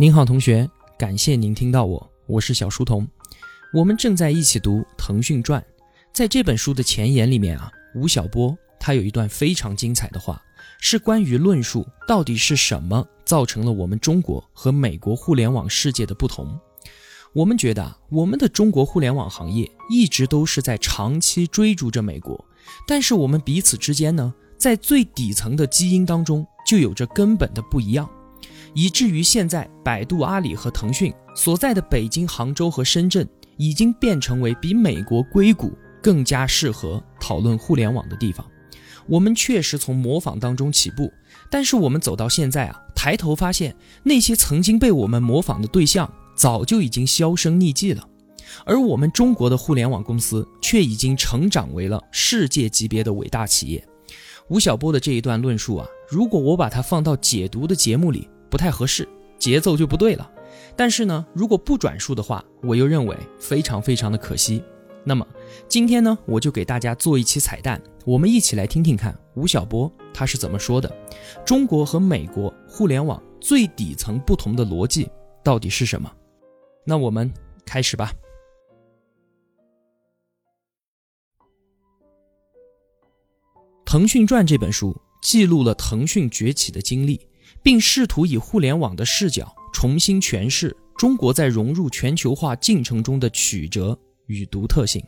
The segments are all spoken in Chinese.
您好，同学，感谢您听到我，我是小书童。我们正在一起读《腾讯传》，在这本书的前言里面啊，吴晓波他有一段非常精彩的话，是关于论述到底是什么造成了我们中国和美国互联网世界的不同。我们觉得啊，我们的中国互联网行业一直都是在长期追逐着美国，但是我们彼此之间呢，在最底层的基因当中就有着根本的不一样，以至于现在百度、阿里和腾讯所在的北京、杭州和深圳，已经变成为比美国硅谷更加适合讨论互联网的地方。我们确实从模仿当中起步，但是我们走到现在啊，抬头发现那些曾经被我们模仿的对象。早就已经销声匿迹了，而我们中国的互联网公司却已经成长为了世界级别的伟大企业。吴晓波的这一段论述啊，如果我把它放到解读的节目里，不太合适，节奏就不对了。但是呢，如果不转述的话，我又认为非常非常的可惜。那么今天呢，我就给大家做一期彩蛋，我们一起来听听看吴晓波他是怎么说的：中国和美国互联网最底层不同的逻辑到底是什么？那我们开始吧。《腾讯传》这本书记录了腾讯崛起的经历，并试图以互联网的视角重新诠释中国在融入全球化进程中的曲折与独特性。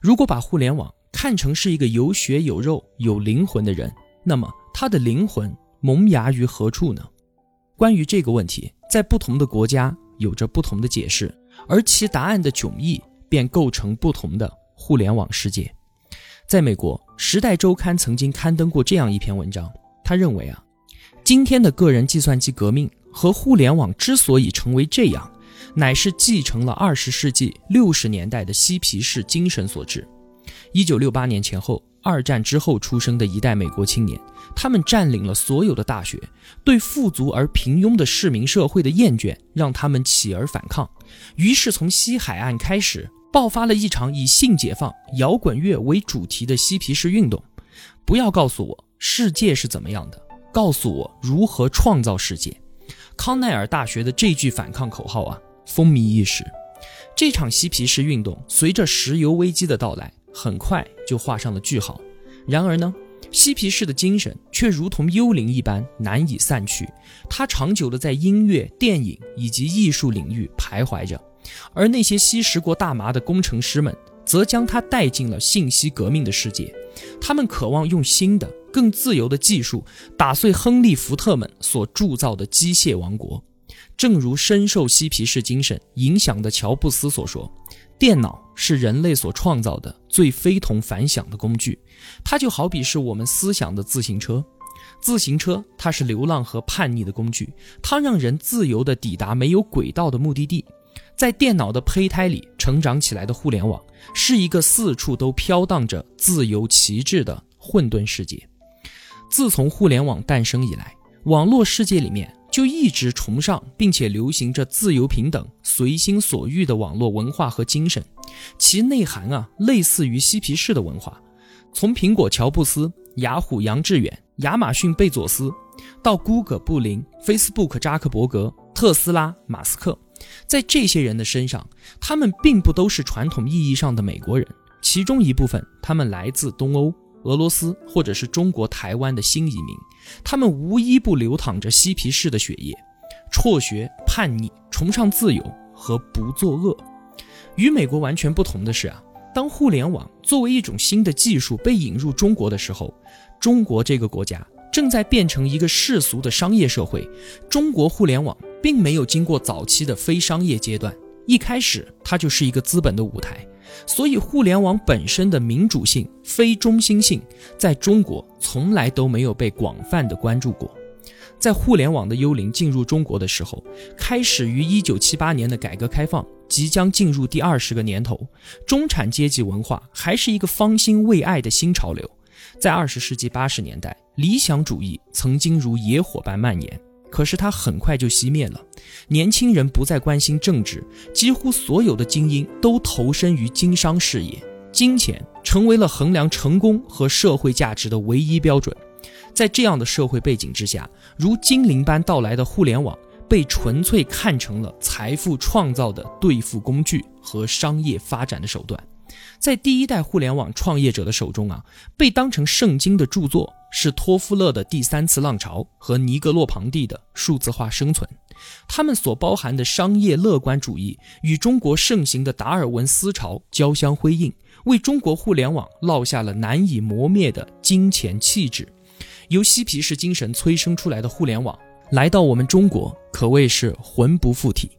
如果把互联网看成是一个有血有肉、有灵魂的人，那么他的灵魂萌芽于何处呢？关于这个问题，在不同的国家。有着不同的解释，而其答案的迥异便构成不同的互联网世界。在美国，《时代周刊》曾经刊登过这样一篇文章，他认为啊，今天的个人计算机革命和互联网之所以成为这样，乃是继承了二十世纪六十年代的嬉皮士精神所致。一九六八年前后。二战之后出生的一代美国青年，他们占领了所有的大学，对富足而平庸的市民社会的厌倦让他们起而反抗。于是，从西海岸开始爆发了一场以性解放、摇滚乐为主题的嬉皮士运动。不要告诉我世界是怎么样的，告诉我如何创造世界。康奈尔大学的这句反抗口号啊，风靡一时。这场嬉皮士运动随着石油危机的到来。很快就画上了句号。然而呢，嬉皮士的精神却如同幽灵一般难以散去，它长久的在音乐、电影以及艺术领域徘徊着。而那些吸食过大麻的工程师们，则将它带进了信息革命的世界。他们渴望用新的、更自由的技术打碎亨利·福特们所铸造的机械王国。正如深受嬉皮士精神影响的乔布斯所说。电脑是人类所创造的最非同凡响的工具，它就好比是我们思想的自行车。自行车它是流浪和叛逆的工具，它让人自由地抵达没有轨道的目的地。在电脑的胚胎里成长起来的互联网，是一个四处都飘荡着自由旗帜的混沌世界。自从互联网诞生以来，网络世界里面。就一直崇尚并且流行着自由、平等、随心所欲的网络文化和精神，其内涵啊，类似于嬉皮士的文化。从苹果乔布斯、雅虎杨致远、亚马逊贝佐斯，到 Google 布林、Facebook 扎克伯格、特斯拉马斯克，在这些人的身上，他们并不都是传统意义上的美国人，其中一部分他们来自东欧。俄罗斯或者是中国台湾的新移民，他们无一不流淌着嬉皮士的血液，辍学、叛逆、崇尚自由和不作恶。与美国完全不同的是啊，当互联网作为一种新的技术被引入中国的时候，中国这个国家正在变成一个世俗的商业社会。中国互联网并没有经过早期的非商业阶段，一开始它就是一个资本的舞台。所以，互联网本身的民主性、非中心性，在中国从来都没有被广泛的关注过。在互联网的幽灵进入中国的时候，开始于1978年的改革开放即将进入第二十个年头，中产阶级文化还是一个方兴未艾的新潮流。在二十世纪八十年代，理想主义曾经如野火般蔓延。可是它很快就熄灭了，年轻人不再关心政治，几乎所有的精英都投身于经商事业，金钱成为了衡量成功和社会价值的唯一标准。在这样的社会背景之下，如精灵般到来的互联网，被纯粹看成了财富创造的对付工具和商业发展的手段。在第一代互联网创业者的手中啊，被当成圣经的著作是托夫勒的《第三次浪潮》和尼格洛庞蒂的《数字化生存》。他们所包含的商业乐观主义与中国盛行的达尔文思潮交相辉映，为中国互联网烙下了难以磨灭的金钱气质。由嬉皮士精神催生出来的互联网，来到我们中国可谓是魂不附体。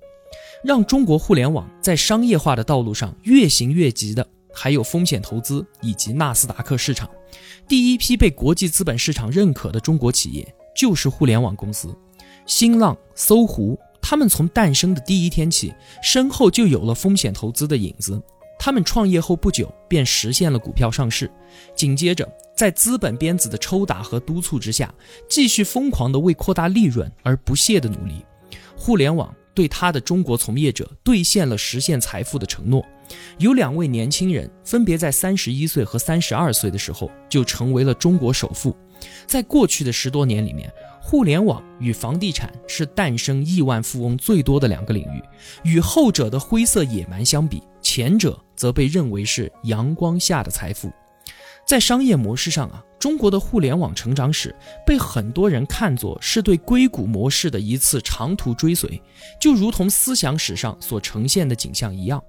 让中国互联网在商业化的道路上越行越急的，还有风险投资以及纳斯达克市场。第一批被国际资本市场认可的中国企业，就是互联网公司。新浪、搜狐，他们从诞生的第一天起，身后就有了风险投资的影子。他们创业后不久便实现了股票上市，紧接着在资本鞭子的抽打和督促之下，继续疯狂地为扩大利润而不懈的努力。互联网对他的中国从业者兑现了实现财富的承诺。有两位年轻人分别在三十一岁和三十二岁的时候就成为了中国首富。在过去的十多年里面。互联网与房地产是诞生亿万富翁最多的两个领域，与后者的灰色野蛮相比，前者则被认为是阳光下的财富。在商业模式上啊，中国的互联网成长史被很多人看作是对硅谷模式的一次长途追随，就如同思想史上所呈现的景象一样。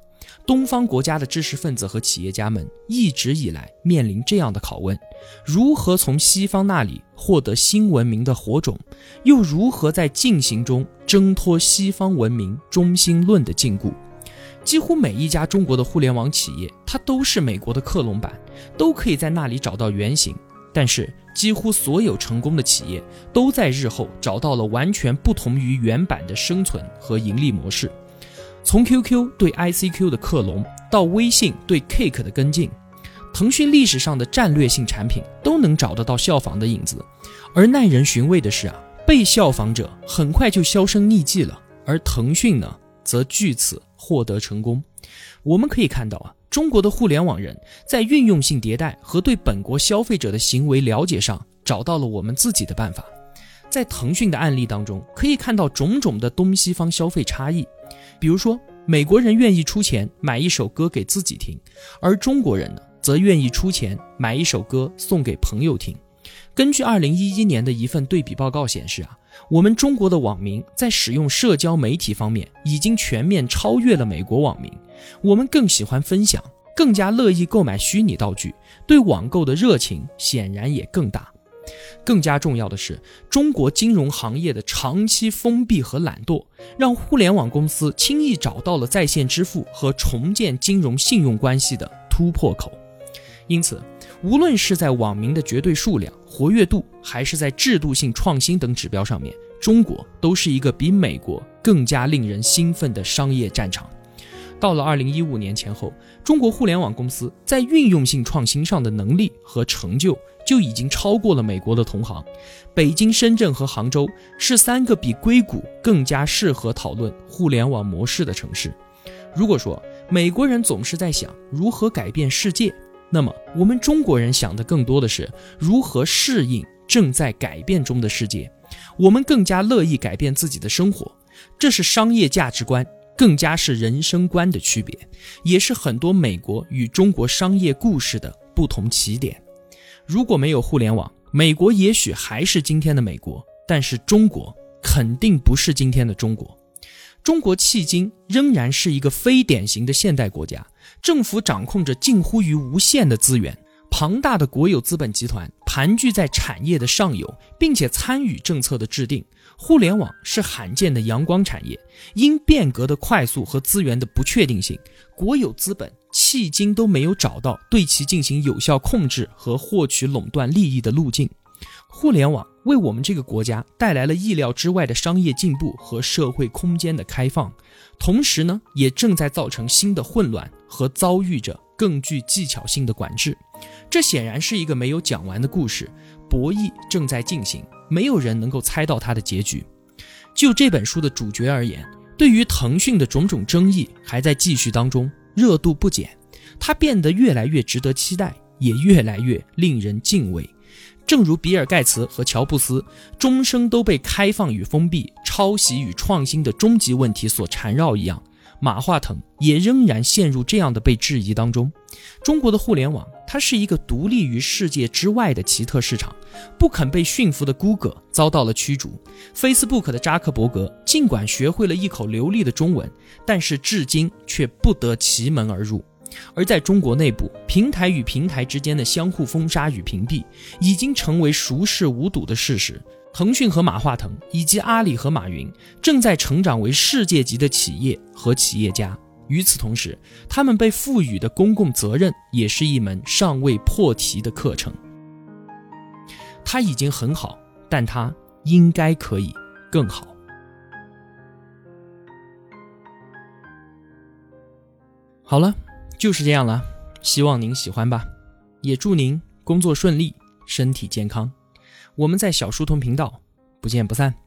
东方国家的知识分子和企业家们一直以来面临这样的拷问：如何从西方那里获得新文明的火种，又如何在进行中挣脱西方文明中心论的禁锢？几乎每一家中国的互联网企业，它都是美国的克隆版，都可以在那里找到原型。但是，几乎所有成功的企业都在日后找到了完全不同于原版的生存和盈利模式。从 QQ 对 ICQ 的克隆，到微信对 Cake 的跟进，腾讯历史上的战略性产品都能找得到效仿的影子。而耐人寻味的是啊，被效仿者很快就销声匿迹了，而腾讯呢，则据此获得成功。我们可以看到啊，中国的互联网人在运用性迭代和对本国消费者的行为了解上，找到了我们自己的办法。在腾讯的案例当中，可以看到种种的东西方消费差异。比如说，美国人愿意出钱买一首歌给自己听，而中国人呢，则愿意出钱买一首歌送给朋友听。根据二零一一年的一份对比报告显示啊，我们中国的网民在使用社交媒体方面已经全面超越了美国网民。我们更喜欢分享，更加乐意购买虚拟道具，对网购的热情显然也更大。更加重要的是，中国金融行业的长期封闭和懒惰，让互联网公司轻易找到了在线支付和重建金融信用关系的突破口。因此，无论是在网民的绝对数量、活跃度，还是在制度性创新等指标上面，中国都是一个比美国更加令人兴奋的商业战场。到了二零一五年前后，中国互联网公司在运用性创新上的能力和成就。就已经超过了美国的同行，北京、深圳和杭州是三个比硅谷更加适合讨论互联网模式的城市。如果说美国人总是在想如何改变世界，那么我们中国人想的更多的是如何适应正在改变中的世界。我们更加乐意改变自己的生活，这是商业价值观，更加是人生观的区别，也是很多美国与中国商业故事的不同起点。如果没有互联网，美国也许还是今天的美国，但是中国肯定不是今天的中国。中国迄今仍然是一个非典型的现代国家，政府掌控着近乎于无限的资源，庞大的国有资本集团盘踞在产业的上游，并且参与政策的制定。互联网是罕见的阳光产业，因变革的快速和资源的不确定性，国有资本。迄今都没有找到对其进行有效控制和获取垄断利益的路径。互联网为我们这个国家带来了意料之外的商业进步和社会空间的开放，同时呢，也正在造成新的混乱和遭遇着更具技巧性的管制。这显然是一个没有讲完的故事，博弈正在进行，没有人能够猜到它的结局。就这本书的主角而言，对于腾讯的种种争议还在继续当中。热度不减，它变得越来越值得期待，也越来越令人敬畏。正如比尔·盖茨和乔布斯终生都被开放与封闭、抄袭与创新的终极问题所缠绕一样。马化腾也仍然陷入这样的被质疑当中。中国的互联网，它是一个独立于世界之外的奇特市场。不肯被驯服的 Google 遭到了驱逐，Facebook 的扎克伯格尽管学会了一口流利的中文，但是至今却不得其门而入。而在中国内部，平台与平台之间的相互封杀与屏蔽，已经成为熟视无睹的事实。腾讯和马化腾，以及阿里和马云，正在成长为世界级的企业和企业家。与此同时，他们被赋予的公共责任，也是一门尚未破题的课程。他已经很好，但他应该可以更好。好了，就是这样了。希望您喜欢吧，也祝您工作顺利，身体健康。我们在小书童频道不见不散。